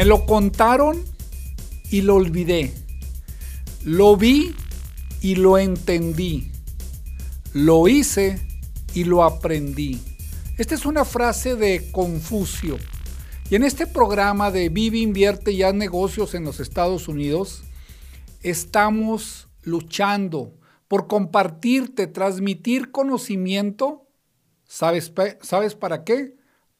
Me lo contaron y lo olvidé. Lo vi y lo entendí. Lo hice y lo aprendí. Esta es una frase de Confucio. Y en este programa de Vive, Invierte y Haz negocios en los Estados Unidos, estamos luchando por compartirte, transmitir conocimiento. ¿Sabes, ¿Sabes para qué?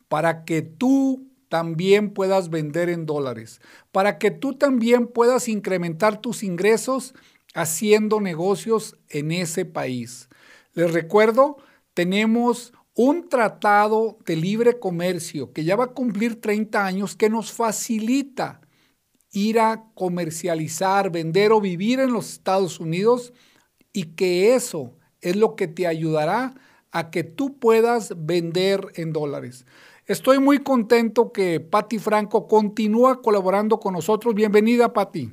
Para que tú también puedas vender en dólares, para que tú también puedas incrementar tus ingresos haciendo negocios en ese país. Les recuerdo, tenemos un tratado de libre comercio que ya va a cumplir 30 años que nos facilita ir a comercializar, vender o vivir en los Estados Unidos y que eso es lo que te ayudará a que tú puedas vender en dólares. Estoy muy contento que Patti Franco continúa colaborando con nosotros. Bienvenida, Patti.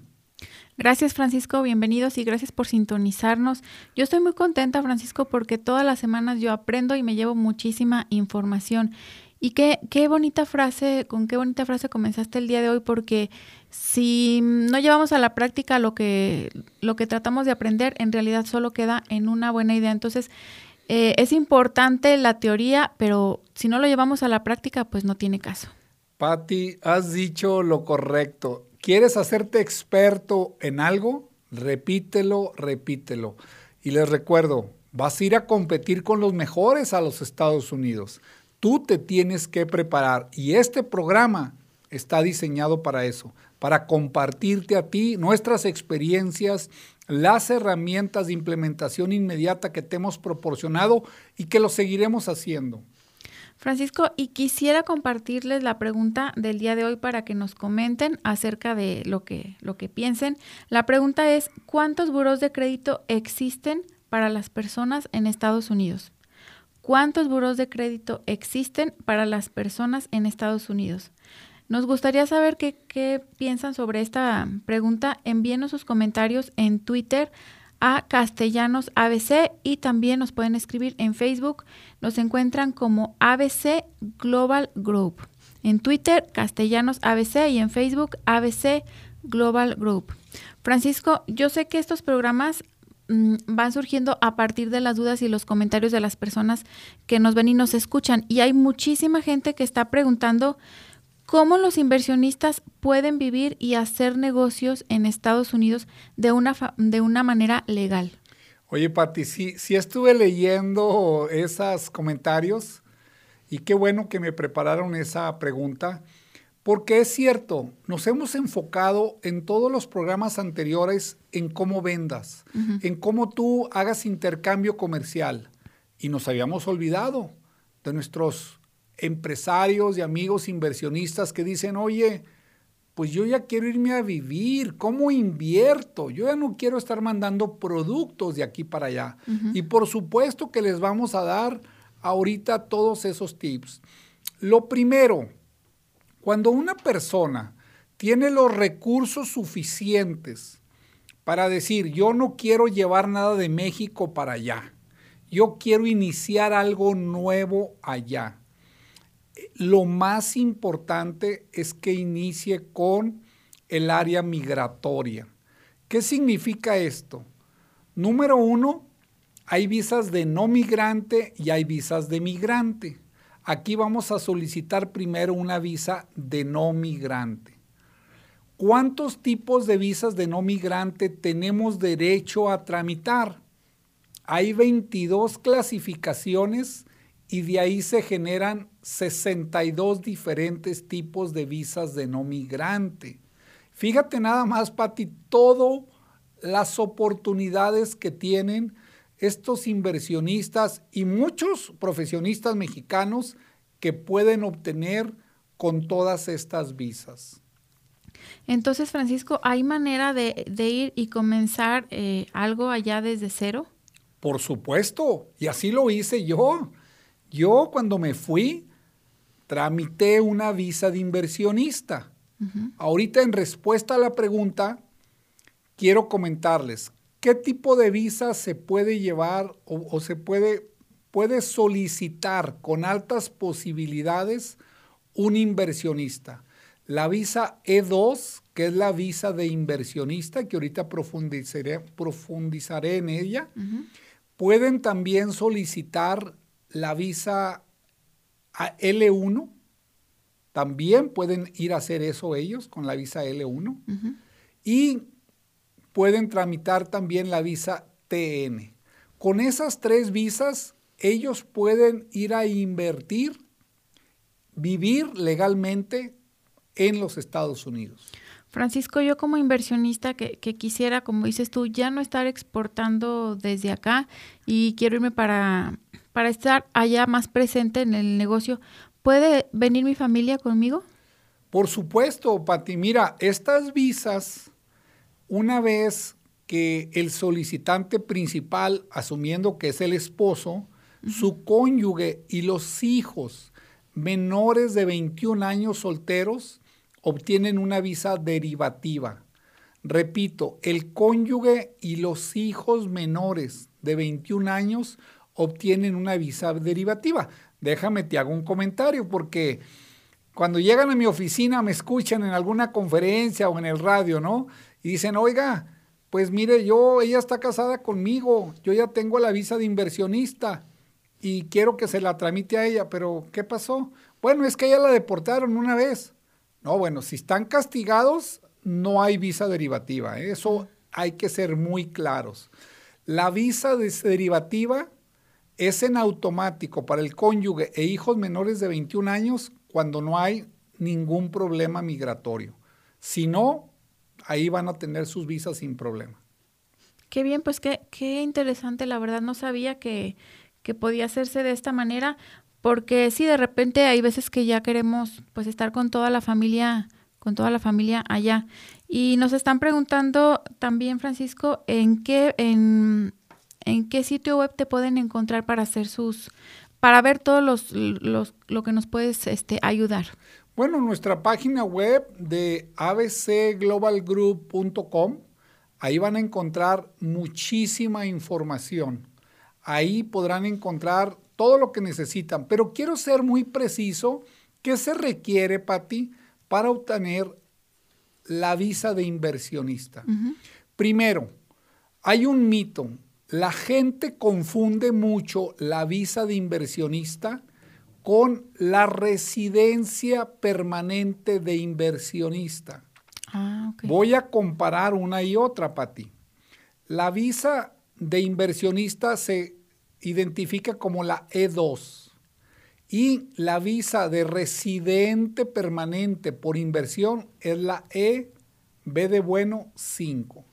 Gracias, Francisco. Bienvenidos y gracias por sintonizarnos. Yo estoy muy contenta, Francisco, porque todas las semanas yo aprendo y me llevo muchísima información. Y qué, qué bonita frase, con qué bonita frase comenzaste el día de hoy, porque si no llevamos a la práctica lo que, lo que tratamos de aprender, en realidad solo queda en una buena idea. Entonces, eh, es importante la teoría, pero si no lo llevamos a la práctica, pues no tiene caso. Patti, has dicho lo correcto. ¿Quieres hacerte experto en algo? Repítelo, repítelo. Y les recuerdo, vas a ir a competir con los mejores a los Estados Unidos. Tú te tienes que preparar y este programa está diseñado para eso, para compartirte a ti nuestras experiencias las herramientas de implementación inmediata que te hemos proporcionado y que lo seguiremos haciendo. Francisco, y quisiera compartirles la pregunta del día de hoy para que nos comenten acerca de lo que, lo que piensen. La pregunta es, ¿cuántos buros de crédito existen para las personas en Estados Unidos? ¿Cuántos buros de crédito existen para las personas en Estados Unidos? Nos gustaría saber qué, piensan sobre esta pregunta. Envíenos sus comentarios en Twitter a Castellanos ABC y también nos pueden escribir en Facebook. Nos encuentran como ABC Global Group. En Twitter, Castellanos ABC y en Facebook, ABC Global Group. Francisco, yo sé que estos programas mm, van surgiendo a partir de las dudas y los comentarios de las personas que nos ven y nos escuchan. Y hay muchísima gente que está preguntando cómo los inversionistas pueden vivir y hacer negocios en Estados Unidos de una, de una manera legal. Oye, Pati, sí, sí estuve leyendo esos comentarios y qué bueno que me prepararon esa pregunta, porque es cierto, nos hemos enfocado en todos los programas anteriores en cómo vendas, en cómo tú hagas intercambio comercial y nos habíamos olvidado de nuestros empresarios y amigos inversionistas que dicen, oye, pues yo ya quiero irme a vivir, ¿cómo invierto? Yo ya no quiero estar mandando productos de aquí para allá. Y por supuesto que les vamos a dar ahorita todos esos tips. Lo primero, cuando una persona tiene los recursos suficientes para decir, yo no quiero llevar nada de México para allá, yo quiero iniciar algo nuevo allá lo más importante es que inicie con el área migratoria. ¿Qué significa esto? Número uno, hay visas de no migrante y hay visas de migrante. Aquí vamos a solicitar primero una visa de no migrante. ¿Cuántos tipos de visas de no migrante tenemos derecho a tramitar? Hay 22 clasificaciones y de ahí se generan 62 diferentes tipos de visas de no migrante. Fíjate nada más, Pati, todas las oportunidades que tienen estos inversionistas y muchos profesionistas mexicanos que pueden obtener con todas estas visas. Entonces, Francisco, ¿hay manera de, ir y comenzar eh, algo allá desde cero? Por supuesto, y así lo hice yo. Yo cuando me fui, tramité una visa de inversionista. Ahorita en respuesta a la pregunta, quiero comentarles qué tipo de visa se puede llevar o, se puede, puede solicitar con altas posibilidades un inversionista. la visa E2, que es la visa de inversionista, que ahorita profundizaré, profundizaré en ella. Pueden también solicitar la visa L1. También pueden ir a hacer eso ellos con la visa L1. Y pueden tramitar también la visa TN. Con esas tres visas, ellos pueden ir a invertir, vivir legalmente en los Estados Unidos. Francisco, yo como inversionista que, quisiera, como dices tú, ya no estar exportando desde acá y quiero irme para, para estar allá más presente en el negocio, ¿puede venir mi familia conmigo? Por supuesto, Pati. Mira, estas visas, una vez que el solicitante principal, asumiendo que es el esposo, su cónyuge y los hijos menores de 21 años solteros obtienen una visa derivativa. Repito, el cónyuge y los hijos menores de 21 años obtienen una visa derivativa. Déjame, te hago un comentario porque cuando llegan a mi oficina me escuchan en alguna conferencia o en el radio, ¿no? Y dicen, oiga, pues mire, yo, ella está casada conmigo, yo ya tengo la visa de inversionista y quiero que se la tramite a ella, pero ¿qué pasó? Bueno, es que ella la deportaron una vez. No, bueno, si están castigados, no hay visa derivativa. ¿eh? Eso hay que ser muy claros. La visa derivativa es en automático para el cónyuge e hijos menores de 21 años cuando no hay ningún problema migratorio. Si no, ahí van a tener sus visas sin problema. Qué bien, pues qué, qué interesante, la verdad no sabía que, que podía hacerse de esta manera, porque sí, de repente hay veces que ya queremos pues estar con toda la familia, con toda la familia allá. Y nos están preguntando también, Francisco, en qué, en, en qué sitio web te pueden encontrar para hacer sus, para ver todos los, los lo que nos puedes este, ayudar. Bueno, nuestra página web de abcglobalgroup.com, ahí van a encontrar muchísima información. Ahí podrán encontrar todo lo que necesitan, pero quiero ser muy preciso. ¿Qué se requiere, Patti, para obtener la visa de inversionista? Primero, hay un mito. La gente confunde mucho la visa de inversionista con la residencia permanente de inversionista. Ah, Voy a comparar una y otra, Pati. La visa de inversionista se identifica como la E2 y la visa de residente permanente por inversión es la E, B de bueno 5.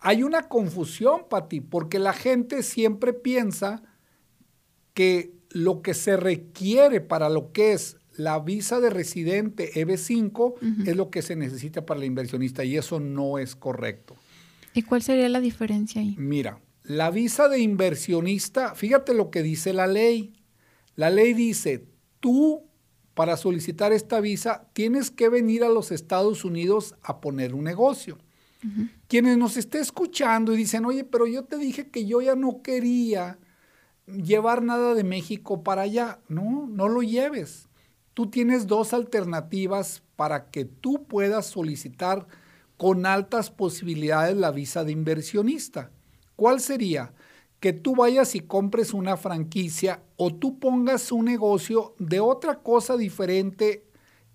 Hay una confusión, Pati, porque la gente siempre piensa que lo que se requiere para lo que es la visa de residente EB5 es lo que se necesita para el inversionista y eso no es correcto. ¿Y cuál sería la diferencia ahí? Mira, la visa de inversionista, fíjate lo que dice la ley. La ley dice, tú para solicitar esta visa tienes que venir a los Estados Unidos a poner un negocio. Quienes nos estén escuchando y dicen, oye, pero yo te dije que yo ya no quería llevar nada de México para allá. No, no lo lleves. Tú tienes dos alternativas para que tú puedas solicitar con altas posibilidades la visa de inversionista. ¿Cuál sería? Que tú vayas y compres una franquicia o tú pongas un negocio de otra cosa diferente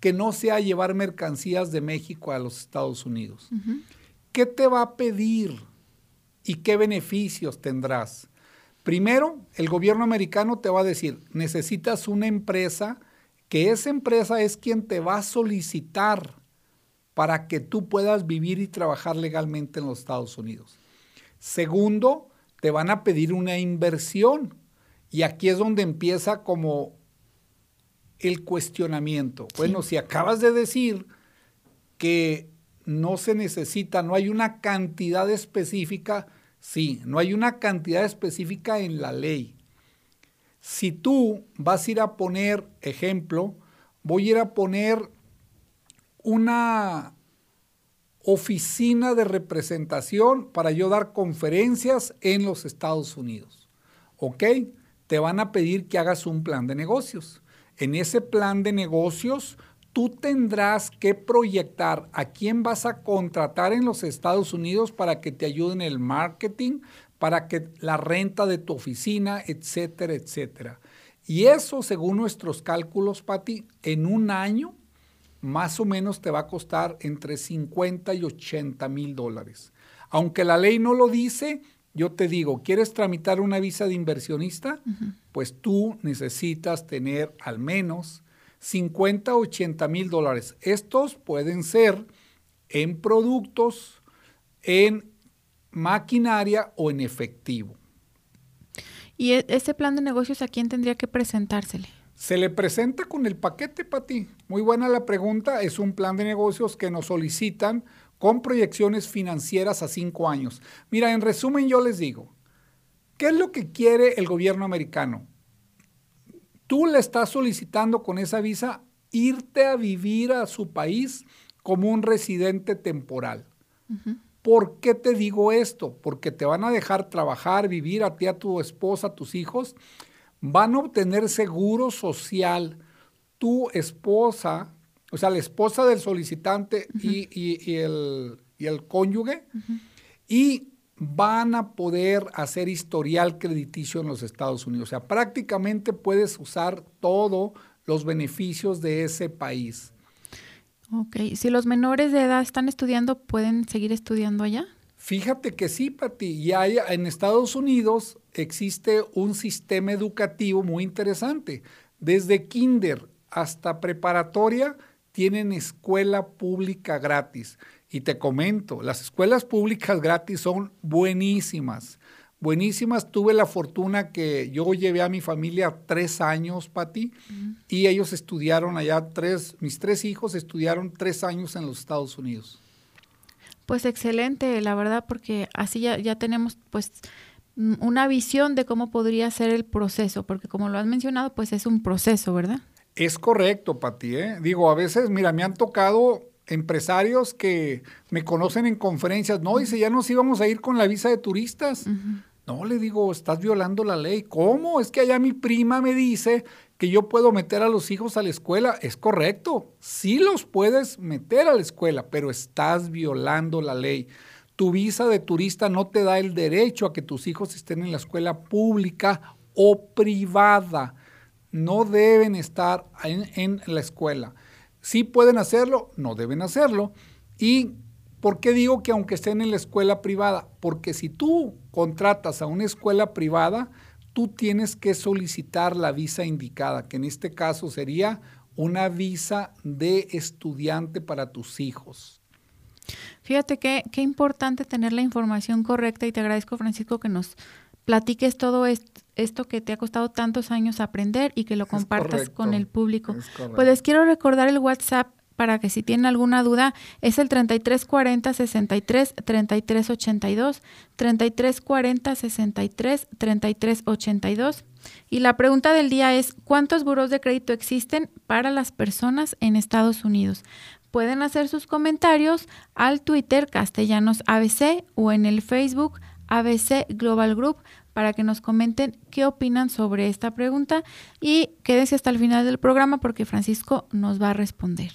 que no sea llevar mercancías de México a los Estados Unidos. ¿Qué te va a pedir y qué beneficios tendrás? Primero, el gobierno americano te va a decir, necesitas una empresa, que esa empresa es quien te va a solicitar para que tú puedas vivir y trabajar legalmente en los Estados Unidos. Segundo, te van a pedir una inversión. Y aquí es donde empieza como el cuestionamiento. Bueno, si acabas de decir que no se necesita, no hay una cantidad específica, Sí, no hay una cantidad específica en la ley. Si tú vas a ir a poner, ejemplo, voy a ir a poner una oficina de representación para yo dar conferencias en los Estados Unidos. ¿Ok? Te van a pedir que hagas un plan de negocios. En ese plan de negocios, tú tendrás que proyectar a quién vas a contratar en los Estados Unidos para que te ayude en el marketing, para que la renta de tu oficina, etcétera, etcétera. Y eso, según nuestros cálculos, Patti, en un año más o menos te va a costar entre 50 y 80 mil dólares. Aunque la ley no lo dice, yo te digo, ¿quieres tramitar una visa de inversionista? Pues tú necesitas tener al menos 50 o 80 mil dólares. Estos pueden ser en productos, en maquinaria o en efectivo. ¿Y e, ese plan de negocios a quién tendría que presentársele? Se le presenta con el paquete, para ti. Muy buena la pregunta. Es un plan de negocios que nos solicitan con proyecciones financieras a cinco años. Mira, en resumen yo les digo, ¿qué es lo que quiere el gobierno americano? Tú le estás solicitando con esa visa irte a vivir a su país como un residente temporal. ¿Por qué te digo esto? Porque te van a dejar trabajar, vivir a ti, a tu esposa, a tus hijos. Van a obtener seguro social. Tu esposa, o sea, la esposa del solicitante y, el, el, cónyuge. Y van a poder hacer historial crediticio en los Estados Unidos. O sea, prácticamente puedes usar todos los beneficios de ese país. Ok, si los menores de edad están estudiando, ¿pueden seguir estudiando allá? Fíjate que sí, Pati. Y hay, en Estados Unidos existe un sistema educativo muy interesante. Desde kinder hasta preparatoria tienen escuela pública gratis. Y te comento, las escuelas públicas gratis son buenísimas buenísimas. Tuve la fortuna que yo llevé a mi familia tres años, Pati, y ellos estudiaron allá tres, mis tres hijos estudiaron tres años en los Estados Unidos. Pues excelente, la verdad, porque así ya, ya tenemos pues una visión de cómo podría ser el proceso, porque como lo has mencionado, pues es un proceso, ¿verdad? Es correcto, Pati. ¿eh? Digo, a veces, mira, me han tocado empresarios que me conocen en conferencias, no, dice, ya nos íbamos a ir con la visa de turistas. No, le digo, estás violando la ley. ¿Cómo? Es que allá mi prima me dice que yo puedo meter a los hijos a la escuela. Es correcto, sí los puedes meter a la escuela, pero estás violando la ley. Tu visa de turista no te da el derecho a que tus hijos estén en la escuela pública o privada. No deben estar en, en la escuela. Sí pueden hacerlo, no deben hacerlo. Y ¿Por qué digo que aunque estén en la escuela privada? Porque si tú contratas a una escuela privada, tú tienes que solicitar la visa indicada, que en este caso sería una visa de estudiante para tus hijos. Fíjate qué, qué importante tener la información correcta y te agradezco, Francisco, que nos platiques todo esto, que te ha costado tantos años aprender y que lo compartas con el público. Pues les quiero recordar el WhatsApp para que si tienen alguna duda, es el 3340 63 33 82, 3340 63 33 82. Y la pregunta del día es, ¿cuántos buros de crédito existen para las personas en Estados Unidos? Pueden hacer sus comentarios al Twitter Castellanos ABC o en el Facebook ABC Global Group para que nos comenten qué opinan sobre esta pregunta y quédense hasta el final del programa porque Francisco nos va a responder.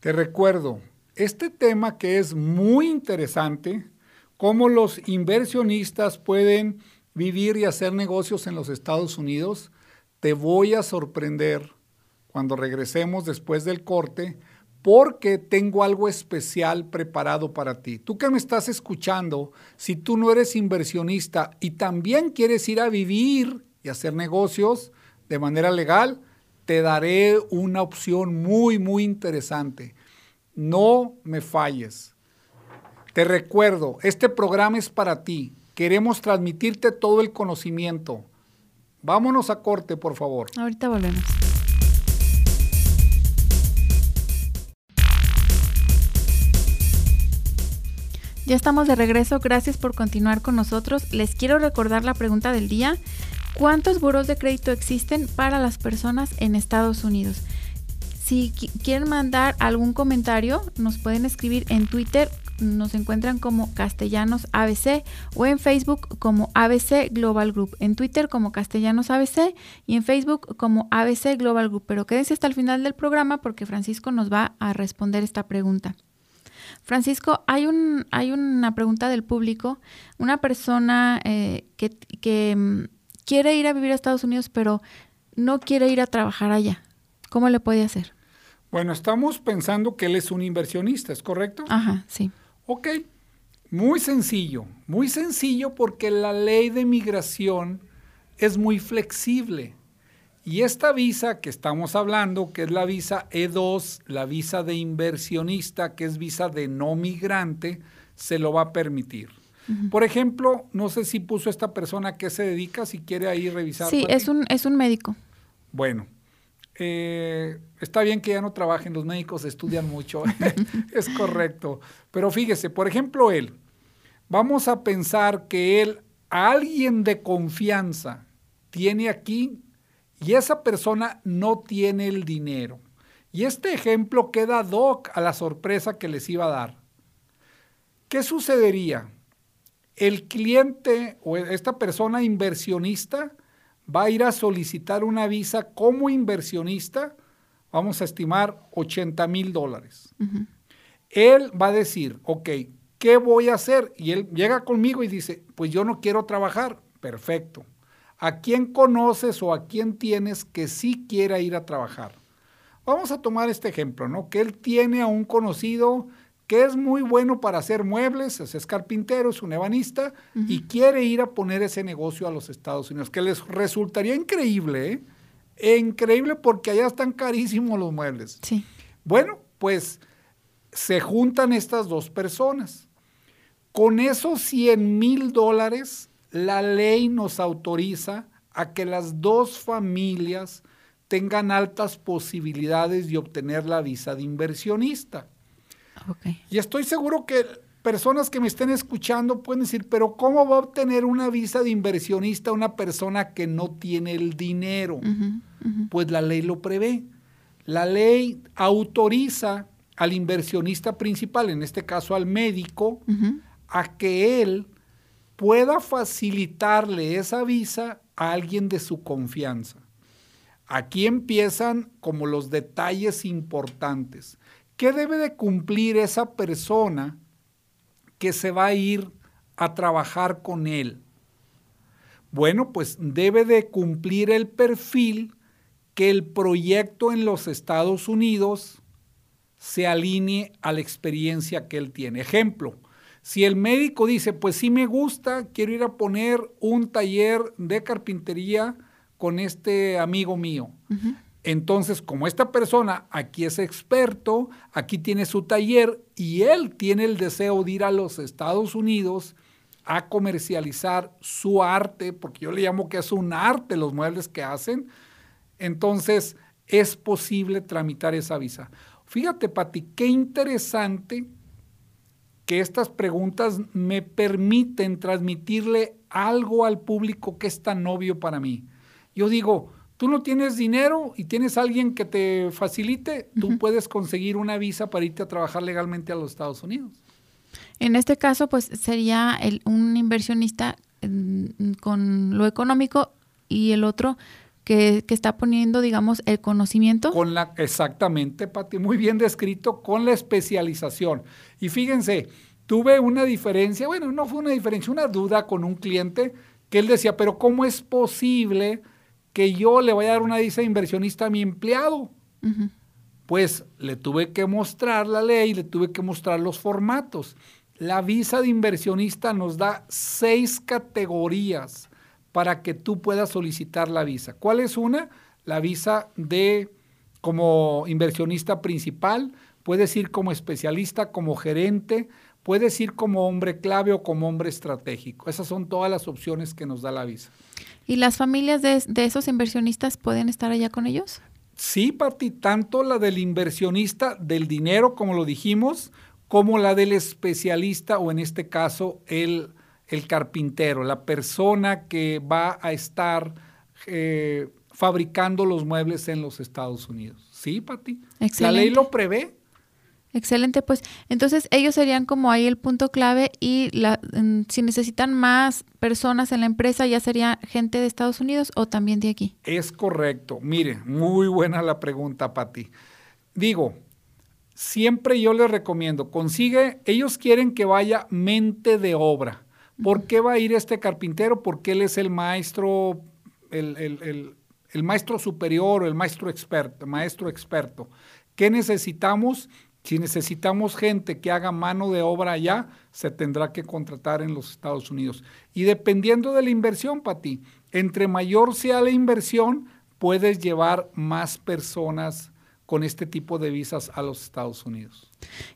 Te recuerdo, este tema que es muy interesante, cómo los inversionistas pueden vivir y hacer negocios en los Estados Unidos, te voy a sorprender cuando regresemos después del corte, porque tengo algo especial preparado para ti. Tú que me estás escuchando, si tú no eres inversionista y también quieres ir a vivir y hacer negocios de manera legal, te daré una opción muy, muy interesante. No me falles. Te recuerdo, este programa es para ti. Queremos transmitirte todo el conocimiento. Vámonos a corte, por favor. Ahorita volvemos. Ya estamos de regreso, gracias por continuar con nosotros. Les quiero recordar la pregunta del día. ¿Cuántos buros de crédito existen para las personas en Estados Unidos? Si quieren mandar algún comentario, nos pueden escribir en Twitter nos encuentran como Castellanos ABC o en Facebook como ABC Global Group, en Twitter como Castellanos ABC y en Facebook como ABC Global Group. Pero quédense hasta el final del programa porque Francisco nos va a responder esta pregunta. Francisco, hay, un, hay una pregunta del público, una persona eh, que, que mm, quiere ir a vivir a Estados Unidos, pero no quiere ir a trabajar allá. ¿Cómo le puede hacer? Bueno, estamos pensando que él es un inversionista, ¿es correcto? Ajá, sí. Ok, muy sencillo, muy sencillo porque la ley de migración es muy flexible. Y esta visa que estamos hablando, que es la visa E2, la visa de inversionista, que es visa de no migrante, se lo va a permitir. Por ejemplo, no sé si puso esta persona a qué se dedica, si quiere ahí revisar. Sí, es un, es un médico. Bueno, eh, está bien que ya no trabajen, los médicos estudian mucho, es correcto. Pero fíjese, por ejemplo, él, vamos a pensar que él, a alguien de confianza, tiene aquí y esa persona no tiene el dinero. Y este ejemplo queda doc a la sorpresa que les iba a dar. ¿Qué sucedería? El cliente o esta persona inversionista va a ir a solicitar una visa como inversionista, vamos a estimar 80 mil dólares. Él va a decir, ok, ¿qué voy a hacer? Y él llega conmigo y dice, pues yo no quiero trabajar. Perfecto. ¿A quién conoces o a quién tienes que sí quiera ir a trabajar? Vamos a tomar este ejemplo, ¿no? Que él tiene a un conocido que es muy bueno para hacer muebles, es carpintero, es un ebanista y quiere ir a poner ese negocio a los Estados Unidos, que les resultaría increíble, ¿eh? Increíble porque allá están carísimos los muebles. Sí. Bueno, pues se juntan estas dos personas. Con esos 100 mil dólares, la ley nos autoriza a que las dos familias tengan altas posibilidades de obtener la visa de inversionista. Y estoy seguro que personas que me estén escuchando pueden decir, pero ¿cómo va a obtener una visa de inversionista una persona que no tiene el dinero? Pues la ley lo prevé. La ley autoriza al inversionista principal, en este caso al médico, a que él pueda facilitarle esa visa a alguien de su confianza. Aquí empiezan como los detalles importantes. ¿Qué debe de cumplir esa persona que se va a ir a trabajar con él? Bueno, pues debe de cumplir el perfil que el proyecto en los Estados Unidos se alinee a la experiencia que él tiene. Ejemplo, si el médico dice, pues sí me gusta, quiero ir a poner un taller de carpintería con este amigo mío. Entonces, como esta persona aquí es experto, aquí tiene su taller y él tiene el deseo de ir a los Estados Unidos a comercializar su arte, porque yo le llamo que es un arte los muebles que hacen, entonces es posible tramitar esa visa. Fíjate, Pati, qué interesante que estas preguntas me permiten transmitirle algo al público que es tan obvio para mí. Yo digo, tú no tienes dinero y tienes alguien que te facilite, tú puedes conseguir una visa para irte a trabajar legalmente a los Estados Unidos. En este caso, pues sería el, un inversionista mm, con lo económico y el otro que, que, está poniendo, digamos, el conocimiento. Con la, exactamente, Pati, muy bien descrito, con la especialización. Y fíjense, tuve una diferencia, bueno, no fue una diferencia, una duda con un cliente que él decía, pero ¿cómo es posible que yo le voy a dar una visa de inversionista a mi empleado. Pues le tuve que mostrar la ley, le tuve que mostrar los formatos. La visa de inversionista nos da seis categorías para que tú puedas solicitar la visa. ¿Cuál es una? La visa de como inversionista principal, puedes ir como especialista, como gerente, puedes ir como hombre clave o como hombre estratégico. Esas son todas las opciones que nos da la visa. ¿Y las familias de, esos inversionistas pueden estar allá con ellos? Sí, Pati, tanto la del inversionista del dinero, como lo dijimos, como la del especialista o en este caso el, el carpintero, la persona que va a estar eh, fabricando los muebles en los Estados Unidos. Sí, Pati. La ley lo prevé. Excelente, pues entonces ellos serían como ahí el punto clave y la, si necesitan más personas en la empresa, ya sería gente de Estados Unidos o también de aquí. Es correcto. Mire, muy buena la pregunta, Pati. Digo, siempre yo les recomiendo, consigue, ellos quieren que vaya mente de obra. ¿Por qué va a ir este carpintero? Porque él es el maestro, el, el, el maestro superior o el maestro experto, maestro experto. ¿Qué necesitamos? Si necesitamos gente que haga mano de obra allá, se tendrá que contratar en los Estados Unidos. Y dependiendo de la inversión, Pati, entre mayor sea la inversión, puedes llevar más personas con este tipo de visas a los Estados Unidos.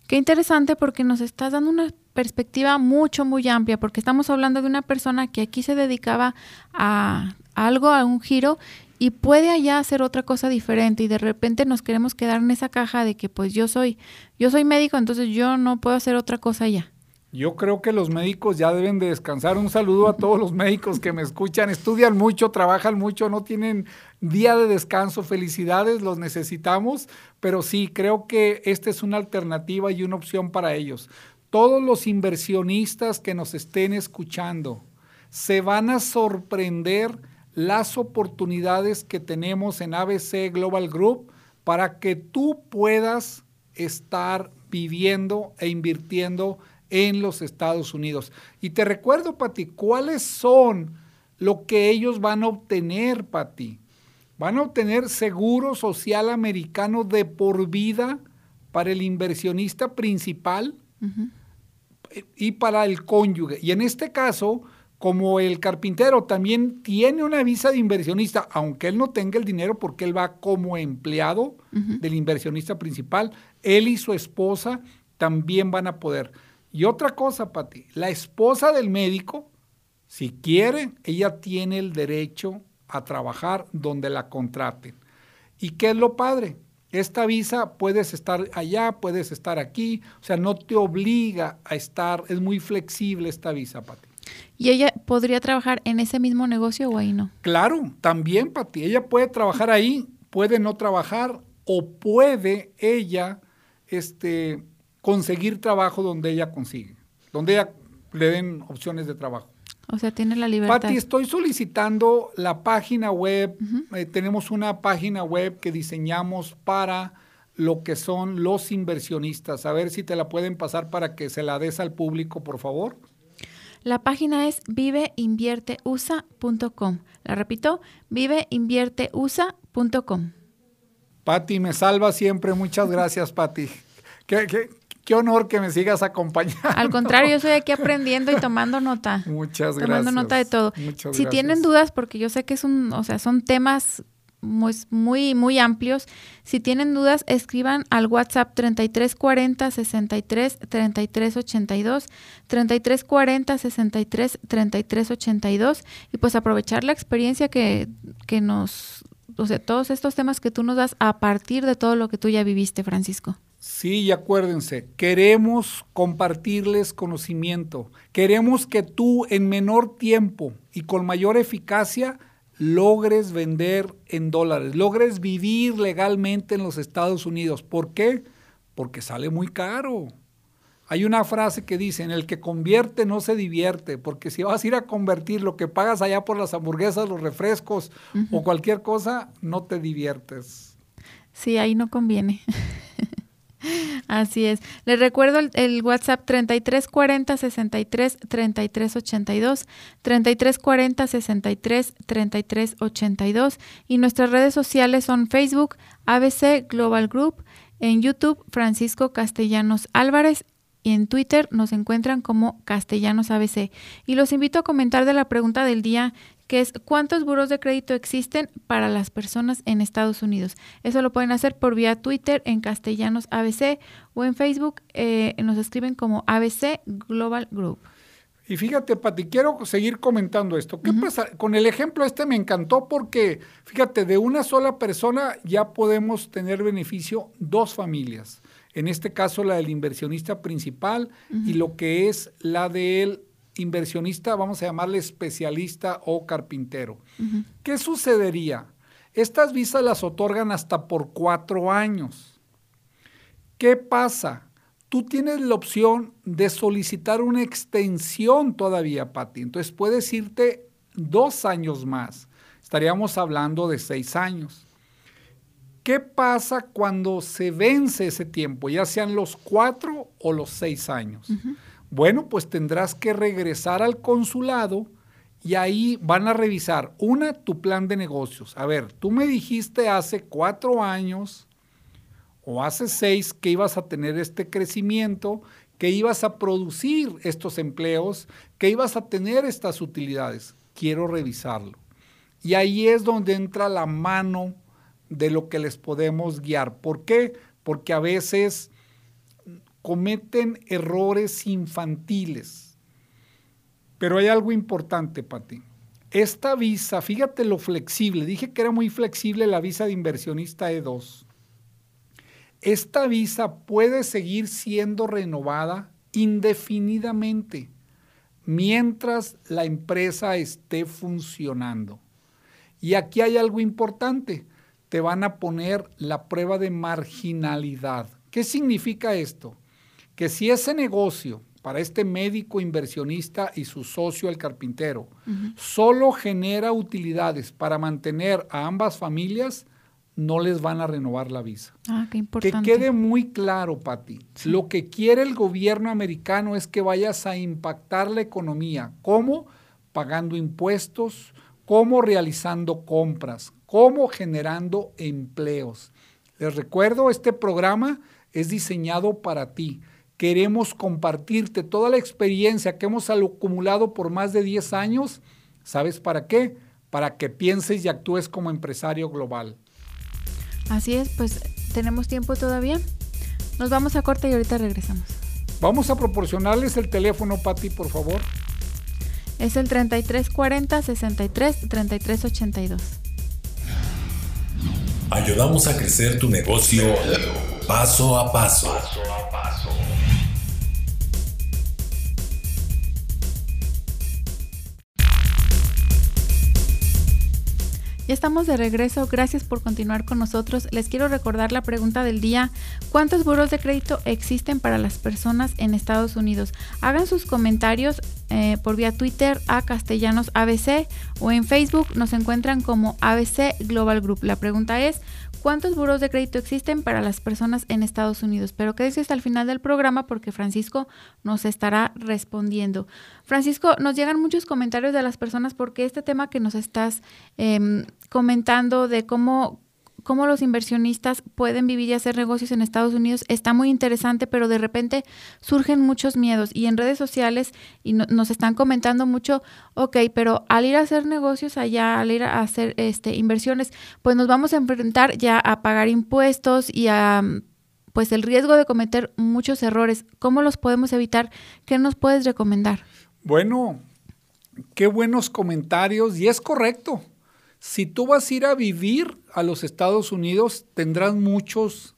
Qué interesante porque nos estás dando una perspectiva mucho, muy amplia, porque estamos hablando de una persona que aquí se dedicaba a algo, a un giro, y puede allá hacer otra cosa diferente y de repente nos queremos quedar en esa caja de que pues yo soy yo soy médico, entonces yo no puedo hacer otra cosa allá. Yo creo que los médicos ya deben de descansar. Un saludo a todos los médicos que me escuchan. Estudian mucho, trabajan mucho, no tienen día de descanso. Felicidades, los necesitamos. Pero sí, creo que esta es una alternativa y una opción para ellos. Todos los inversionistas que nos estén escuchando se van a sorprender las oportunidades que tenemos en ABC Global Group para que tú puedas estar viviendo e invirtiendo en los Estados Unidos. Y te recuerdo, Pati, ¿cuáles son lo que ellos van a obtener, Pati? Van a obtener seguro social americano de por vida para el inversionista principal y para el cónyuge. Y en este caso, como el carpintero también tiene una visa de inversionista, aunque él no tenga el dinero porque él va como empleado del inversionista principal, él y su esposa también van a poder. Y otra cosa, Pati, la esposa del médico, si quiere, ella tiene el derecho a trabajar donde la contraten. ¿Y qué es lo padre? Esta visa puedes estar allá, puedes estar aquí, o sea, no te obliga a estar, es muy flexible esta visa, Pati. ¿Y ella podría trabajar en ese mismo negocio o ahí no? Claro, también, Pati. Ella puede trabajar ahí, puede no trabajar o puede ella este, conseguir trabajo donde ella consigue, donde ella le den opciones de trabajo. O sea, tiene la libertad. Pati, estoy solicitando la página web. Eh, tenemos una página web que diseñamos para lo que son los inversionistas. A ver si te la pueden pasar para que se la des al público, por favor. La página es viveinvierteusa.com. La repito, viveinvierteusa.com. Pati, me salva siempre. Muchas gracias, Pati. Qué, honor que me sigas acompañando. Al contrario, yo estoy aquí aprendiendo y tomando nota. Muchas gracias. Tomando nota de todo. si tienen dudas, porque yo sé que es un, o sea, son temas muy, muy, amplios. Si tienen dudas, escriban al WhatsApp 3340 63 33 82, 3340 63 33 82 y pues aprovechar la experiencia que, que nos, o sea, todos estos temas que tú nos das a partir de todo lo que tú ya viviste, Francisco. Sí, y acuérdense, queremos compartirles conocimiento, queremos que tú en menor tiempo y con mayor eficacia logres vender en dólares, logres vivir legalmente en los Estados Unidos. ¿Por qué? Porque sale muy caro. Hay una frase que dice, en el que convierte no se divierte, porque si vas a ir a convertir lo que pagas allá por las hamburguesas, los refrescos o cualquier cosa, no te diviertes. Sí, ahí no conviene. Así es. Les recuerdo el, WhatsApp 3340 63 33 82, 3340 63 33 82 y nuestras redes sociales son Facebook ABC Global Group, en YouTube Francisco Castellanos Álvarez y en Twitter nos encuentran como Castellanos ABC. Y los invito a comentar de la pregunta del día que es cuántos buros de crédito existen para las personas en Estados Unidos. Eso lo pueden hacer por vía Twitter en castellanos ABC o en Facebook eh, nos escriben como ABC Global Group. Y fíjate, Pati, quiero seguir comentando esto. ¿Qué pasa? Con el ejemplo este me encantó porque, fíjate, de una sola persona ya podemos tener beneficio dos familias. En este caso, la del inversionista principal y lo que es la del inversionista, vamos a llamarle especialista o carpintero. ¿Qué sucedería? Estas visas las otorgan hasta por cuatro años. ¿Qué pasa? tú tienes la opción de solicitar una extensión todavía, Pati. Entonces puedes irte dos años más. Estaríamos hablando de seis años. ¿Qué pasa cuando se vence ese tiempo, ya sean los cuatro o los seis años? Bueno, pues tendrás que regresar al consulado y ahí van a revisar, una, tu plan de negocios. A ver, tú me dijiste hace cuatro años o hace seis que ibas a tener este crecimiento, que ibas a producir estos empleos, que ibas a tener estas utilidades. Quiero revisarlo. Y ahí es donde entra la mano de lo que les podemos guiar. ¿Por qué? Porque a veces cometen errores infantiles. Pero hay algo importante, Pati. Esta visa, fíjate lo flexible, dije que era muy flexible la visa de inversionista E2. Esta visa puede seguir siendo renovada indefinidamente mientras la empresa esté funcionando. Y aquí hay algo importante, te van a poner la prueba de marginalidad. ¿Qué significa esto? Que si ese negocio para este médico inversionista y su socio el carpintero solo genera utilidades para mantener a ambas familias, no les van a renovar la visa. Ah, qué importante. Que quede muy claro, Pati. Lo que quiere el gobierno americano es que vayas a impactar la economía. ¿Cómo? Pagando impuestos, cómo realizando compras, cómo generando empleos. Les recuerdo, este programa es diseñado para ti. Queremos compartirte toda la experiencia que hemos acumulado por más de 10 años. ¿Sabes para qué? Para que pienses y actúes como empresario global. Así es, pues tenemos tiempo todavía. Nos vamos a corte y ahorita regresamos. Vamos a proporcionarles el teléfono, Pati, por favor. Es el 3340 63 3382. Ayudamos a crecer tu negocio paso a paso. Ya estamos de regreso, gracias por continuar con nosotros. Les quiero recordar la pregunta del día, ¿cuántos buros de crédito existen para las personas en Estados Unidos? Hagan sus comentarios eh, por vía Twitter a Castellanos ABC o en Facebook nos encuentran como ABC Global Group. La pregunta es, cuántos buros de crédito existen para las personas en Estados Unidos. Pero quédese hasta el final del programa porque Francisco nos estará respondiendo. Francisco, nos llegan muchos comentarios de las personas porque este tema que nos estás em, comentando de cómo cómo los inversionistas pueden vivir y hacer negocios en Estados Unidos está muy interesante, pero de repente surgen muchos miedos y en redes sociales y nos están comentando mucho, ok, pero al ir a hacer negocios allá, al ir a hacer este, inversiones, pues nos vamos a enfrentar ya a pagar impuestos y a pues el riesgo de cometer muchos errores. ¿Cómo los podemos evitar? ¿Qué nos puedes recomendar? Bueno, qué buenos comentarios y es correcto. Si tú vas a ir a vivir a los Estados Unidos, tendrás muchos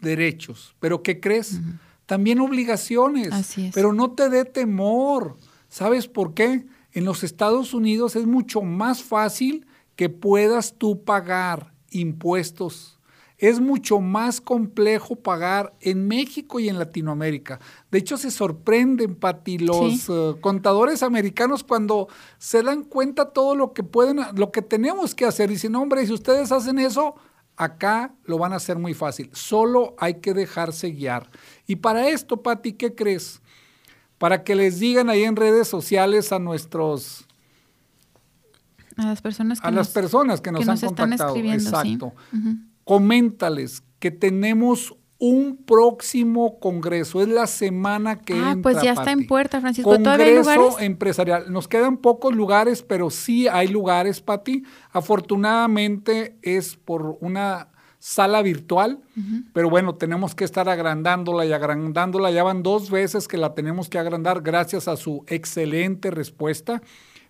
derechos, pero ¿qué crees? También obligaciones. Así es. Pero no te dé temor. ¿Sabes por qué? En los Estados Unidos es mucho más fácil que puedas tú pagar impuestos es mucho más complejo pagar en México y en Latinoamérica. De hecho, se sorprenden, Pati, los eh, contadores americanos cuando se dan cuenta todo lo que pueden, lo que tenemos que hacer. Dicen, hombre, si ustedes hacen eso, acá lo van a hacer muy fácil. Solo hay que dejarse guiar. Y para esto, Pati, ¿qué crees? Para que les digan ahí en redes sociales a nuestros a las personas que a nos, las personas que nos, han contactado. Exacto coméntales que tenemos un próximo congreso. Es la semana que ah, pues ya está en puerta, Francisco. Congreso empresarial. Nos quedan pocos lugares, pero sí hay lugares, Pati. Afortunadamente es por una sala virtual, pero bueno, tenemos que estar agrandándola y agrandándola. Ya van dos veces que la tenemos que agrandar gracias a su excelente respuesta.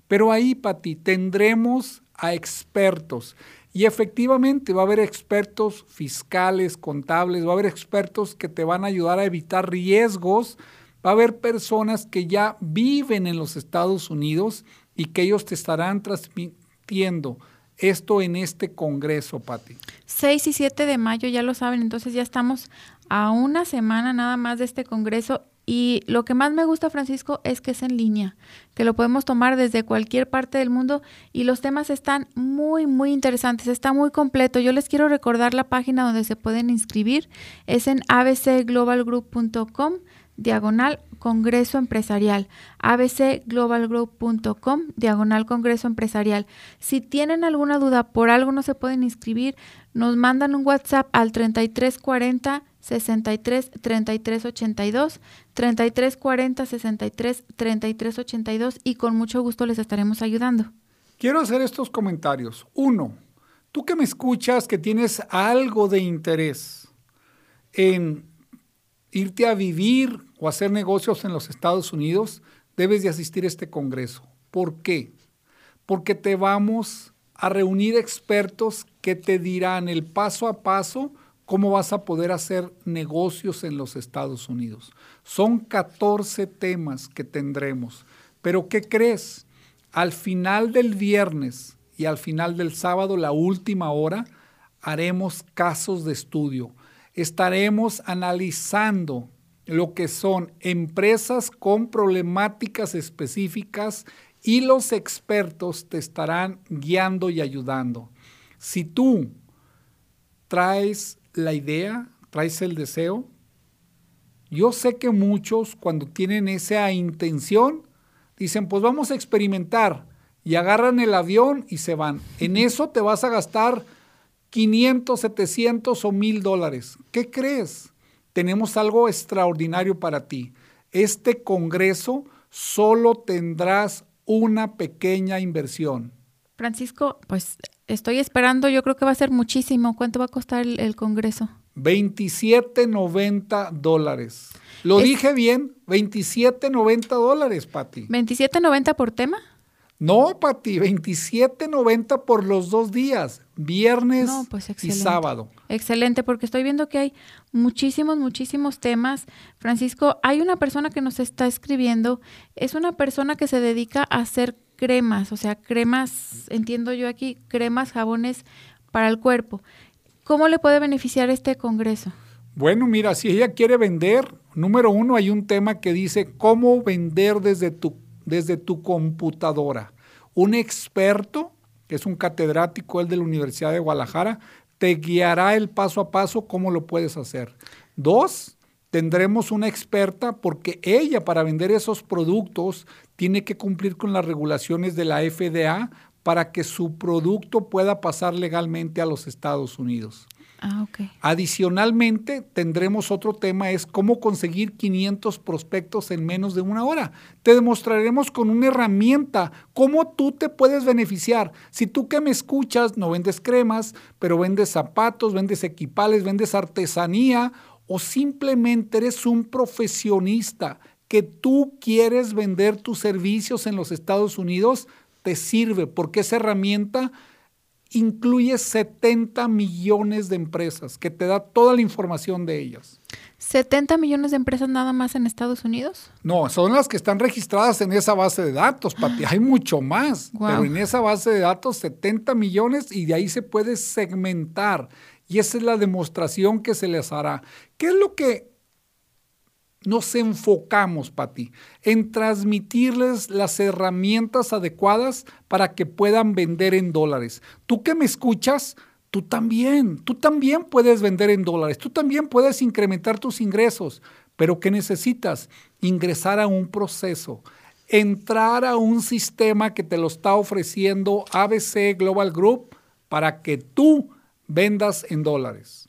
Pero ahí, Pati, tendremos a expertos. Y efectivamente va a haber expertos fiscales, contables, va a haber expertos que te van a ayudar a evitar riesgos, va a haber personas que ya viven en los Estados Unidos y que ellos te estarán transmitiendo esto en este Congreso, Patti? 6 y 7 de mayo, ya lo saben, entonces ya estamos a una semana nada más de este Congreso y lo que más me gusta, Francisco, es que es en línea, que lo podemos tomar desde cualquier parte del mundo y los temas están muy, muy interesantes, está muy completo. Yo les quiero recordar la página donde se pueden inscribir, es en abcglobalgroup.com diagonal Congreso Empresarial, abcglobalgroup.com, diagonal Congreso Empresarial. Si tienen alguna duda, por algo no se pueden inscribir, nos mandan un WhatsApp al 3340 63 33 82, 33 40 63 33 82 y con mucho gusto les estaremos ayudando. Quiero hacer estos comentarios. Uno, tú que me escuchas que tienes algo de interés en irte a vivir o hacer negocios en los Estados Unidos, debes de asistir a este congreso. ¿Por qué? Porque te vamos a reunir expertos que te dirán el paso a paso cómo vas a poder hacer negocios en los Estados Unidos. Son 14 temas que tendremos. Pero ¿qué crees? Al final del viernes y al final del sábado, la última hora, haremos casos de estudio. Estaremos analizando lo que son empresas con problemáticas específicas y los expertos te estarán guiando y ayudando. Si tú traes la idea, traes el deseo. Yo sé que muchos cuando tienen esa intención dicen, pues vamos a experimentar y agarran el avión y se van. En eso te vas a gastar 500, 700 o 1000 dólares. ¿Qué crees? Tenemos algo extraordinario para ti. Este Congreso solo tendrás una pequeña inversión. Francisco, pues Estoy esperando, yo creo que va a ser muchísimo. ¿Cuánto va a costar el, Congreso? 27.90 dólares. Lo dije bien, 27.90 dólares, Pati. ¿27.90 por tema? No, Pati, 27.90 por los dos días, viernes pues y sábado. Excelente, porque estoy viendo que hay muchísimos, muchísimos temas. Francisco, hay una persona que nos está escribiendo, es una persona que se dedica a hacer cremas, o sea, cremas, entiendo yo aquí, cremas, jabones para el cuerpo. ¿Cómo le puede beneficiar este congreso? Bueno, mira, si ella quiere vender, número uno, hay un tema que dice cómo vender desde tu, desde tu computadora. Un experto, que es un catedrático, el de la Universidad de Guadalajara, te guiará el paso a paso cómo lo puedes hacer. Dos, tendremos una experta porque ella para vender esos productos tiene que cumplir con las regulaciones de la FDA para que su producto pueda pasar legalmente a los Estados Unidos. Ah, Adicionalmente, tendremos otro tema, es cómo conseguir 500 prospectos en menos de una hora. Te demostraremos con una herramienta cómo tú te puedes beneficiar. Si tú que me escuchas no vendes cremas, pero vendes zapatos, vendes equipales, vendes artesanía o simplemente eres un profesionista que tú quieres vender tus servicios en los Estados Unidos, te sirve porque esa herramienta incluye 70 millones de empresas, que te da toda la información de ellas. ¿70 millones de empresas nada más en Estados Unidos? No, son las que están registradas en esa base de datos, Pati. Hay mucho más, pero en esa base de datos 70 millones y de ahí se puede segmentar. Y esa es la demostración que se les hará. ¿Qué es lo que nos enfocamos, Pati, en transmitirles las herramientas adecuadas para que puedan vender en dólares? Tú que me escuchas, tú también, tú también puedes vender en dólares, tú también puedes incrementar tus ingresos, pero ¿qué necesitas? Ingresar a un proceso, entrar a un sistema que te lo está ofreciendo ABC Global Group para que tú vendas en dólares.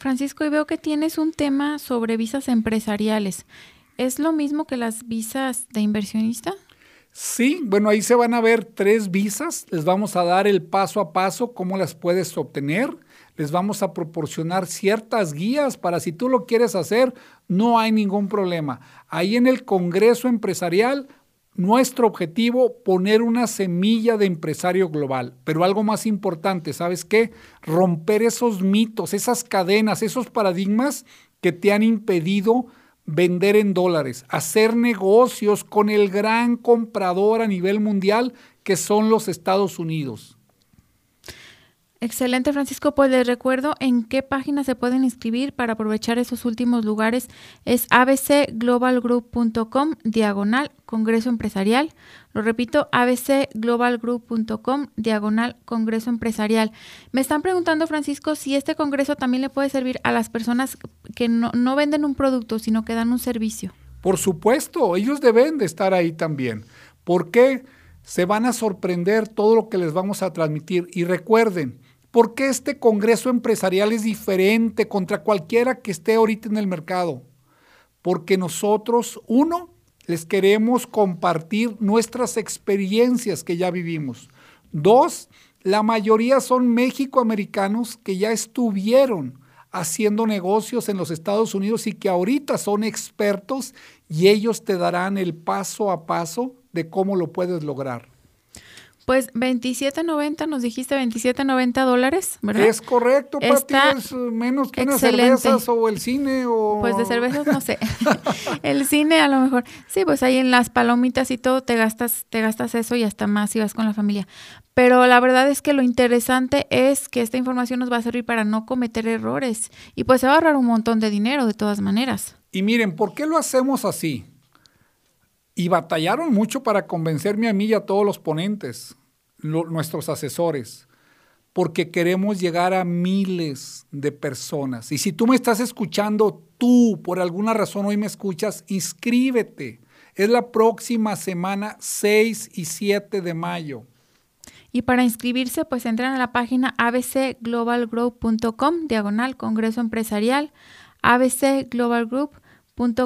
Francisco, y veo que tienes un tema sobre visas empresariales. ¿Es lo mismo que las visas de inversionista? Sí, bueno, ahí se van a ver tres visas. Les vamos a dar el paso a paso, cómo las puedes obtener. Les vamos a proporcionar ciertas guías para si tú lo quieres hacer, no hay ningún problema. Ahí en el Congreso Empresarial nuestro objetivo, poner una semilla de empresario global, pero algo más importante, ¿sabes qué? Romper esos mitos, esas cadenas, esos paradigmas que te han impedido vender en dólares, hacer negocios con el gran comprador a nivel mundial que son los Estados Unidos. Excelente, Francisco. Pues les recuerdo en qué página se pueden inscribir para aprovechar esos últimos lugares. Es abcglobalgroup.com diagonal Congreso Empresarial. Lo repito, abcglobalgroup.com diagonal Congreso Empresarial. Me están preguntando, Francisco, si este congreso también le puede servir a las personas que no, venden un producto, sino que dan un servicio. Por supuesto, ellos deben de estar ahí también. ¿Por qué? Se van a sorprender todo lo que les vamos a transmitir. Y recuerden, ¿Por qué este Congreso Empresarial es diferente contra cualquiera que esté ahorita en el mercado? Porque nosotros, uno, les queremos compartir nuestras experiencias que ya vivimos. Dos, la mayoría son mexicoamericanos que ya estuvieron haciendo negocios en los Estados Unidos y que ahorita son expertos y ellos te darán el paso a paso de cómo lo puedes lograr. Pues 27.90, nos dijiste 27.90 dólares, ¿verdad? Es correcto, Pati, es menos que unas cervezas o el cine o... Pues de cervezas no sé. el cine a lo mejor. Sí, pues ahí en las palomitas y todo te gastas, te gastas eso y hasta más si vas con la familia. Pero la verdad es que lo interesante es que esta información nos va a servir para no cometer errores y pues se va a ahorrar un montón de dinero de todas maneras. Y miren, ¿por qué lo hacemos así? Y batallaron mucho para convencerme a mí y a todos los ponentes nuestros asesores, porque queremos llegar a miles de personas. Y si tú me estás escuchando, tú por alguna razón hoy me escuchas, inscríbete. Es la próxima semana 6 y 7 de mayo. Y para inscribirse, pues entran a la página abcglobalgroup.com, diagonal Congreso Empresarial, ABC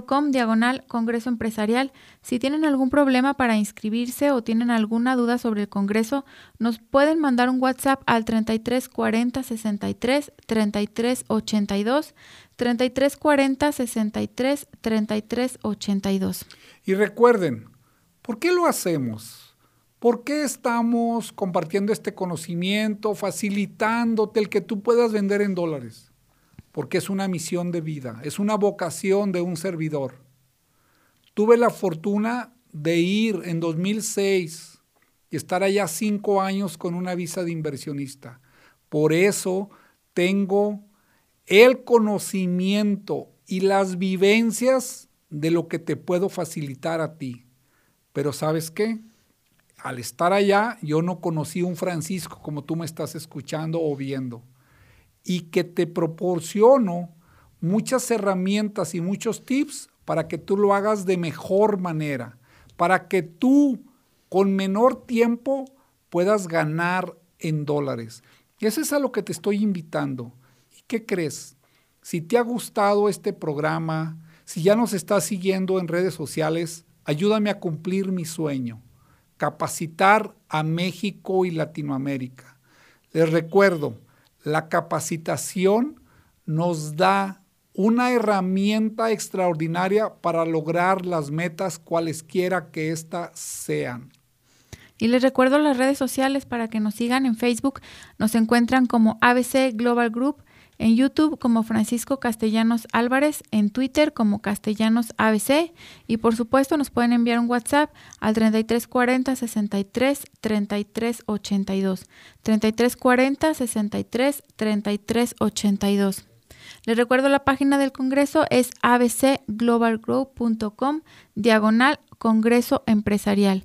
com diagonal Congreso Empresarial. Si tienen algún problema para inscribirse o tienen alguna duda sobre el Congreso, nos pueden mandar un WhatsApp al 33 40 63 33 82, 33 40 63 33 82. Y recuerden, ¿por qué lo hacemos? ¿Por qué estamos compartiendo este conocimiento, facilitándote el que tú puedas vender en dólares? Porque es una misión de vida, es una vocación de un servidor. Tuve la fortuna de ir en 2006 y estar allá cinco años con una visa de inversionista. Por eso tengo el conocimiento y las vivencias de lo que te puedo facilitar a ti. Pero sabes qué? Al estar allá, yo no conocí un Francisco como tú me estás escuchando o viendo y que te proporciono muchas herramientas y muchos tips para que tú lo hagas de mejor manera, para que tú con menor tiempo puedas ganar en dólares. Y eso es a lo que te estoy invitando. ¿Y qué crees? Si te ha gustado este programa, si ya nos estás siguiendo en redes sociales, ayúdame a cumplir mi sueño, capacitar a México y Latinoamérica. Les recuerdo, la capacitación nos da una herramienta extraordinaria para lograr las metas cualesquiera que éstas sean. Y les recuerdo las redes sociales para que nos sigan en Facebook. Nos encuentran como ABC Global Group en YouTube como Francisco Castellanos Álvarez, en Twitter como Castellanos ABC y por supuesto nos pueden enviar un WhatsApp al 3340 63 33 82. 3340 63 33 82. Les recuerdo la página del Congreso es abcglobalgroup.com diagonal Congreso Empresarial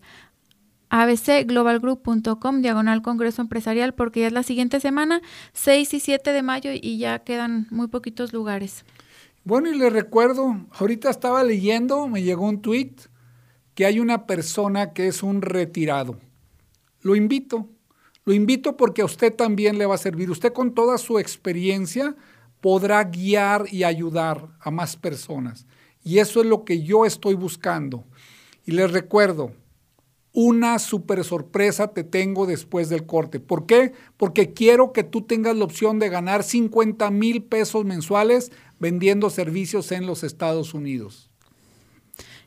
abcglobalgroup.com, diagonal Congreso Empresarial, porque ya es la siguiente semana, 6 y 7 de mayo, y ya quedan muy poquitos lugares. Bueno, y les recuerdo, ahorita estaba leyendo, me llegó un tweet que hay una persona que es un retirado. Lo invito, lo invito porque a usted también le va a servir. Usted con toda su experiencia podrá guiar y ayudar a más personas. Y eso es lo que yo estoy buscando. Y les recuerdo, una super sorpresa te tengo después del corte. ¿Por qué? Porque quiero que tú tengas la opción de ganar 50 mil pesos mensuales vendiendo servicios en los Estados Unidos.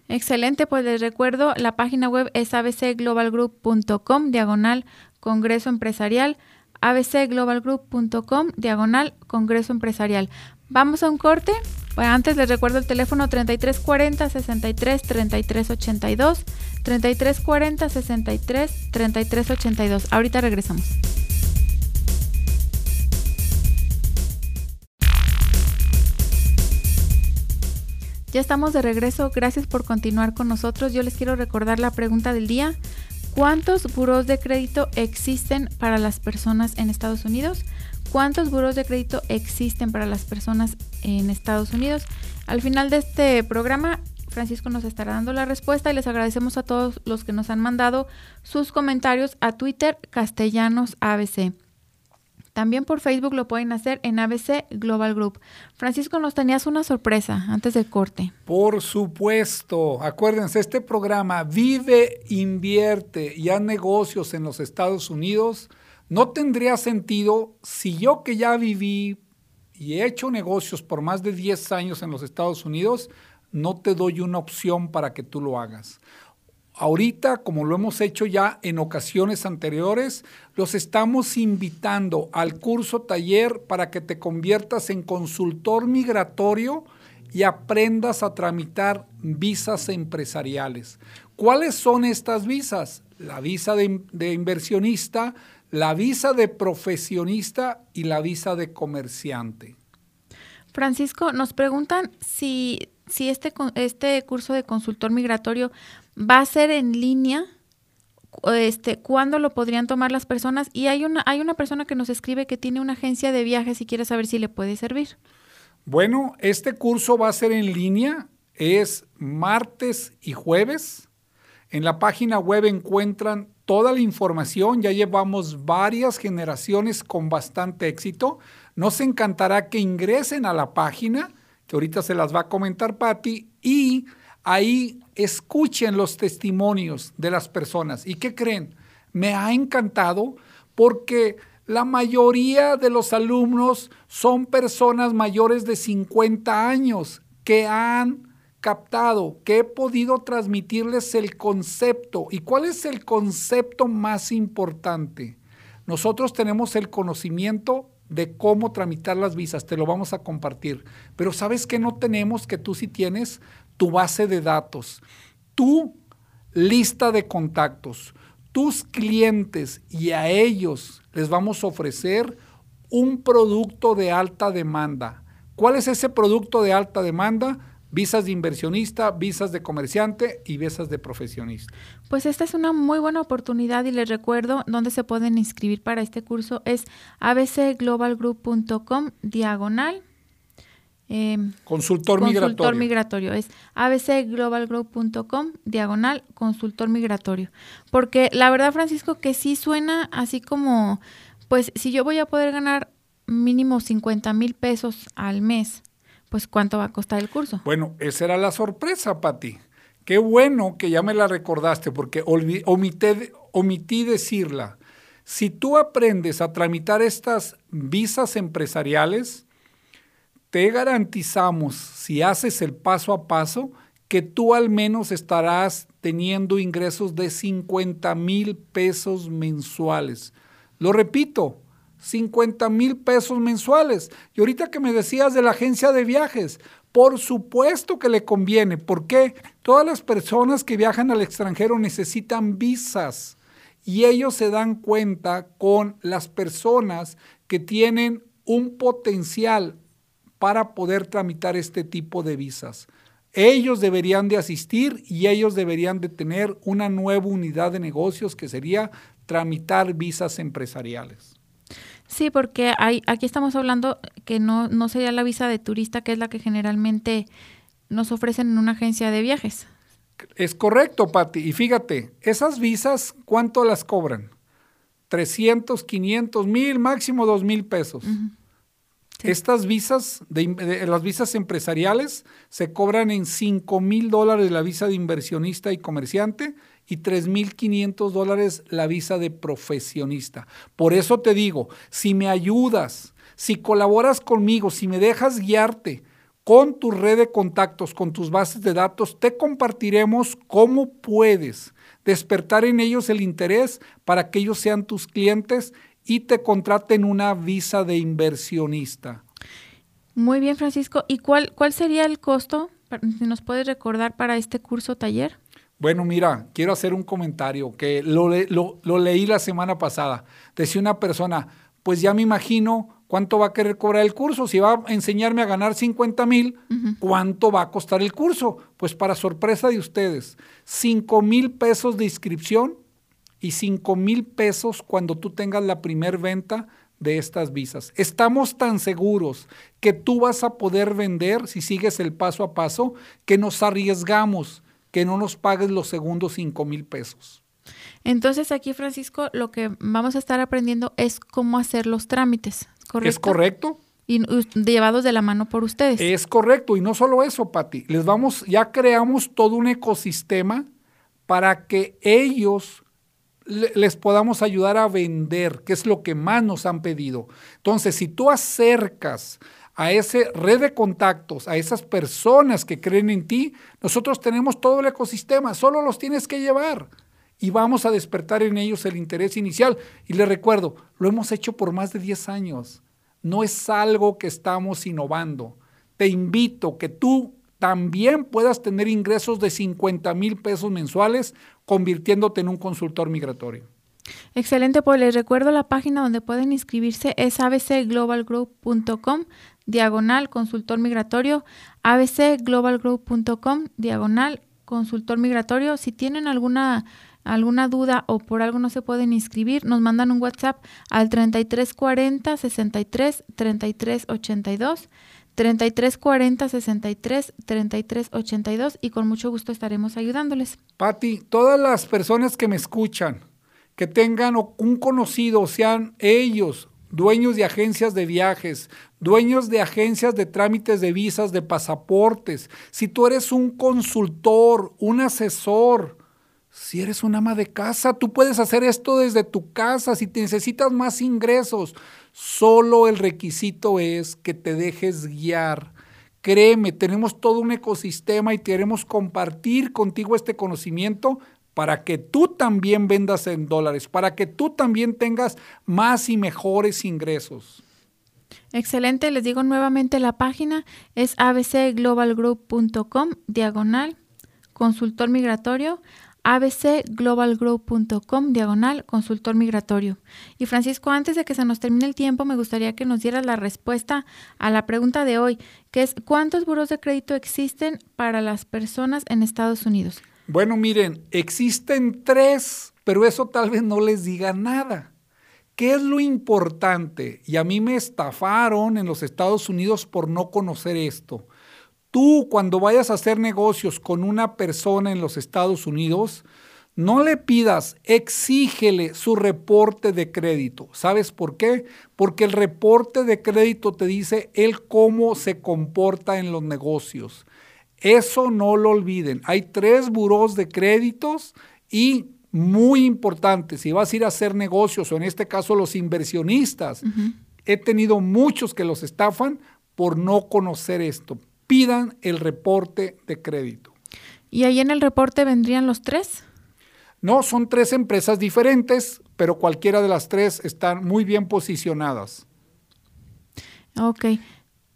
Excelente, pues les recuerdo, la página web es abcglobalgroup.com, diagonal Congreso Empresarial, abcglobalgroup.com, diagonal Congreso Empresarial. Vamos a un corte. Bueno, antes les recuerdo el teléfono 3340 63 33 82. 3340 63 33 82. Ahorita regresamos. Ya estamos de regreso, gracias por continuar con nosotros. Yo les quiero recordar la pregunta del día. ¿Cuántos buros de crédito existen para las personas en Estados Unidos? ¿Cuántos buros de crédito existen para las personas en Estados Unidos? Al final de este programa, Francisco nos estará dando la respuesta y les agradecemos a todos los que nos han mandado sus comentarios a Twitter Castellanos ABC. También por Facebook lo pueden hacer en ABC Global Group. Francisco, nos tenías una sorpresa antes del corte. Por supuesto. Acuérdense, este programa Vive, invierte y haz negocios en los Estados Unidos no tendría sentido si yo que ya viví y he hecho negocios por más de 10 años en los Estados Unidos, no te doy una opción para que tú lo hagas. Ahorita, como lo hemos hecho ya en ocasiones anteriores, los estamos invitando al curso taller para que te conviertas en consultor migratorio y aprendas a tramitar visas empresariales. ¿Cuáles son estas visas? La visa de, inversionista, la visa de profesionista y la visa de comerciante. Francisco, nos preguntan si, si este, este curso de consultor migratorio va a ser en línea. Este, ¿Cuándo lo podrían tomar las personas? Y hay una, hay una persona que nos escribe que tiene una agencia de viajes y quiere saber si le puede servir. Bueno, este curso va a ser en línea, es martes y jueves. En la página web encuentran toda la información, ya llevamos varias generaciones con bastante éxito. Nos encantará que ingresen a la página, que ahorita se las va a comentar Patti, y ahí escuchen los testimonios de las personas. ¿Y qué creen? Me ha encantado porque la mayoría de los alumnos son personas mayores de 50 años que han captado, que he podido transmitirles el concepto. ¿Y cuál es el concepto más importante? Nosotros tenemos el conocimiento de cómo tramitar las visas, te lo vamos a compartir. Pero ¿sabes qué no tenemos que tú sí tienes? tu base de datos, tu lista de contactos, tus clientes y a ellos les vamos a ofrecer un producto de alta demanda. ¿Cuál es ese producto de alta demanda? Visas de inversionista, visas de comerciante y visas de profesionista. Pues esta es una muy buena oportunidad y les recuerdo dónde se pueden inscribir para este curso. Es abcglobalgroup.com diagonal Em, consultor, consultor migratorio. Es abcglobalgroup.com, diagonal, consultor migratorio. Porque la verdad, Francisco, que sí suena así como, pues si yo voy a poder ganar mínimo 50 mil pesos al mes, pues ¿cuánto va a costar el curso? Bueno, esa era la sorpresa, Pati. Qué bueno que ya me la recordaste porque omití decirla. Si tú aprendes a tramitar estas visas empresariales, te garantizamos, si haces el paso a paso, que tú al menos estarás teniendo ingresos de 50 mil pesos mensuales. Lo repito, 50 mil pesos mensuales. Y ahorita que me decías de la agencia de viajes, por supuesto que le conviene. porque Todas las personas que viajan al extranjero necesitan visas y ellos se dan cuenta con las personas que tienen un potencial para poder tramitar este tipo de visas. Ellos deberían de asistir y ellos deberían de tener una nueva unidad de negocios que sería tramitar visas empresariales. Sí, porque hay, aquí estamos hablando que no, no sería la visa de turista, que es la que generalmente nos ofrecen en una agencia de viajes. Es correcto, Patti. Y fíjate, esas visas, ¿cuánto las cobran? 300, 500, mil, máximo 2 mil pesos. Estas visas, de, las visas empresariales, se cobran en 5 mil dólares la visa de inversionista y comerciante y 3 mil 500 dólares la visa de profesionista. Por eso te digo, si me ayudas, si colaboras conmigo, si me dejas guiarte con tu red de contactos, con tus bases de datos, te compartiremos cómo puedes despertar en ellos el interés para que ellos sean tus clientes y te contraten una visa de inversionista. Muy bien, Francisco. ¿Y cuál, cuál sería el costo, si nos puedes recordar, para este curso taller? Bueno, mira, quiero hacer un comentario que lo, lo, leí la semana pasada. Decía una persona, pues ya me imagino cuánto va a querer cobrar el curso. Si va a enseñarme a ganar 50 mil, ¿cuánto va a costar el curso? Pues para sorpresa de ustedes, 5 mil pesos de inscripción y 5 mil pesos cuando tú tengas la primer venta de estas visas. Estamos tan seguros que tú vas a poder vender si sigues el paso a paso que nos arriesgamos que no nos pagues los segundos 5 mil pesos. Entonces aquí, Francisco, lo que vamos a estar aprendiendo es cómo hacer los trámites, ¿correcto? Es correcto. Y llevados de la mano por ustedes. Es correcto. Y no solo eso, Pati. Les vamos, ya creamos todo un ecosistema para que ellos les podamos ayudar a vender, que es lo que más nos han pedido. Entonces, si tú acercas a esa red de contactos, a esas personas que creen en ti, nosotros tenemos todo el ecosistema, solo los tienes que llevar y vamos a despertar en ellos el interés inicial. Y les recuerdo, lo hemos hecho por más de 10 años, no es algo que estamos innovando. Te invito que tú también puedas tener ingresos de 50 mil pesos mensuales convirtiéndote en un consultor migratorio. Excelente, pues les recuerdo la página donde pueden inscribirse es abcglobalgroup.com diagonal consultor migratorio, abcglobalgroup.com diagonal consultor migratorio. Si tienen alguna alguna duda o por algo no se pueden inscribir, nos mandan un WhatsApp al 3340 63 33 82. 3340 63 33 82 y con mucho gusto estaremos ayudándoles. Patti, todas las personas que me escuchan, que tengan un conocido, sean ellos dueños de agencias de viajes, dueños de agencias de trámites de visas, de pasaportes, si tú eres un consultor, un asesor, si eres un ama de casa, tú puedes hacer esto desde tu casa. Si te necesitas más ingresos, solo el requisito es que te dejes guiar. Créeme, tenemos todo un ecosistema y queremos compartir contigo este conocimiento para que tú también vendas en dólares, para que tú también tengas más y mejores ingresos. Excelente, les digo nuevamente la página es abcglobalgroup.com diagonal consultor migratorio abcglobalgroup.com diagonal consultor migratorio. Y Francisco, antes de que se nos termine el tiempo, me gustaría que nos dieras la respuesta a la pregunta de hoy, que es ¿cuántos buros de crédito existen para las personas en Estados Unidos? Bueno, miren, existen tres, pero eso tal vez no les diga nada. ¿Qué es lo importante? Y a mí me estafaron en los Estados Unidos por no conocer esto. Tú cuando vayas a hacer negocios con una persona en los Estados Unidos, no le pidas, exígele su reporte de crédito. ¿Sabes por qué? Porque el reporte de crédito te dice él cómo se comporta en los negocios. Eso no lo olviden. Hay tres buros de créditos y muy importante, si vas a ir a hacer negocios o en este caso los inversionistas, he tenido muchos que los estafan por no conocer esto pidan el reporte de crédito. ¿Y ahí en el reporte vendrían los tres? No, son tres empresas diferentes, pero cualquiera de las tres están muy bien posicionadas. Ok.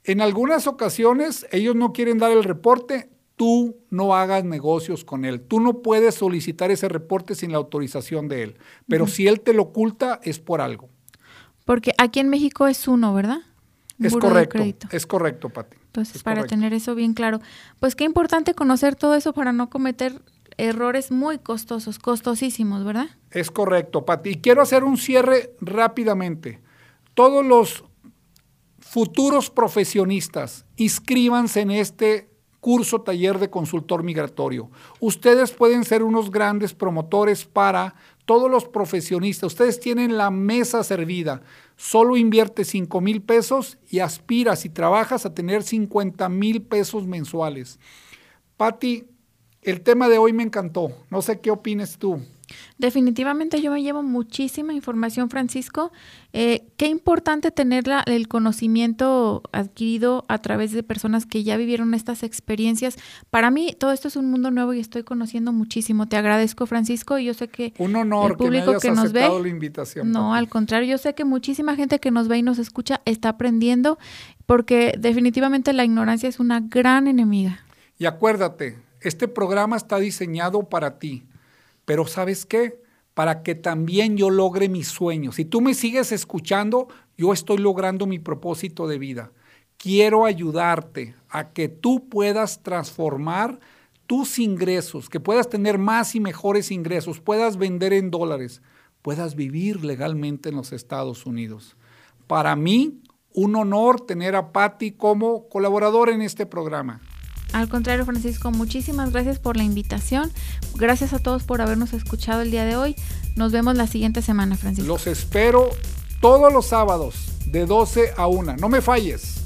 En algunas ocasiones ellos no quieren dar el reporte, tú no hagas negocios con él. Tú no puedes solicitar ese reporte sin la autorización de él. Pero si él te lo oculta, es por algo. Porque aquí en México es uno, ¿verdad? es correcto. Es correcto, Pati. Entonces, para tener eso bien claro, pues qué importante conocer todo eso para no cometer errores muy costosos, costosísimos, ¿verdad? Es correcto, Pati. Y quiero hacer un cierre rápidamente. Todos los futuros profesionistas, inscríbanse en este curso taller de consultor migratorio. Ustedes pueden ser unos grandes promotores para todos los profesionistas. Ustedes tienen la mesa servida solo invierte 5 mil pesos y aspiras y trabajas a tener 50 mil pesos mensuales. Patti, el tema de hoy me encantó. No sé qué opines tú. Definitivamente yo me llevo muchísima información, Francisco. Eh, qué importante tener el conocimiento adquirido a través de personas que ya vivieron estas experiencias. Para mí todo esto es un mundo nuevo y estoy conociendo muchísimo. Te agradezco, Francisco, y yo sé que un honor el público que, nos ve, la invitación. No, al contrario, yo sé que muchísima gente que nos ve y nos escucha está aprendiendo porque definitivamente la ignorancia es una gran enemiga. Y acuérdate, este programa está diseñado para ti pero ¿sabes qué? para que también yo logre mis sueños. Si tú me sigues escuchando, yo estoy logrando mi propósito de vida. Quiero ayudarte a que tú puedas transformar tus ingresos, que puedas tener más y mejores ingresos, puedas vender en dólares, puedas vivir legalmente en los Estados Unidos. Para mí, un honor tener a Patti como colaborador en este programa. Al contrario, Francisco, muchísimas gracias por la invitación. Gracias a todos por habernos escuchado el día de hoy. Nos vemos la siguiente semana, Francisco. Los espero todos los sábados de 12 a 1. No me falles.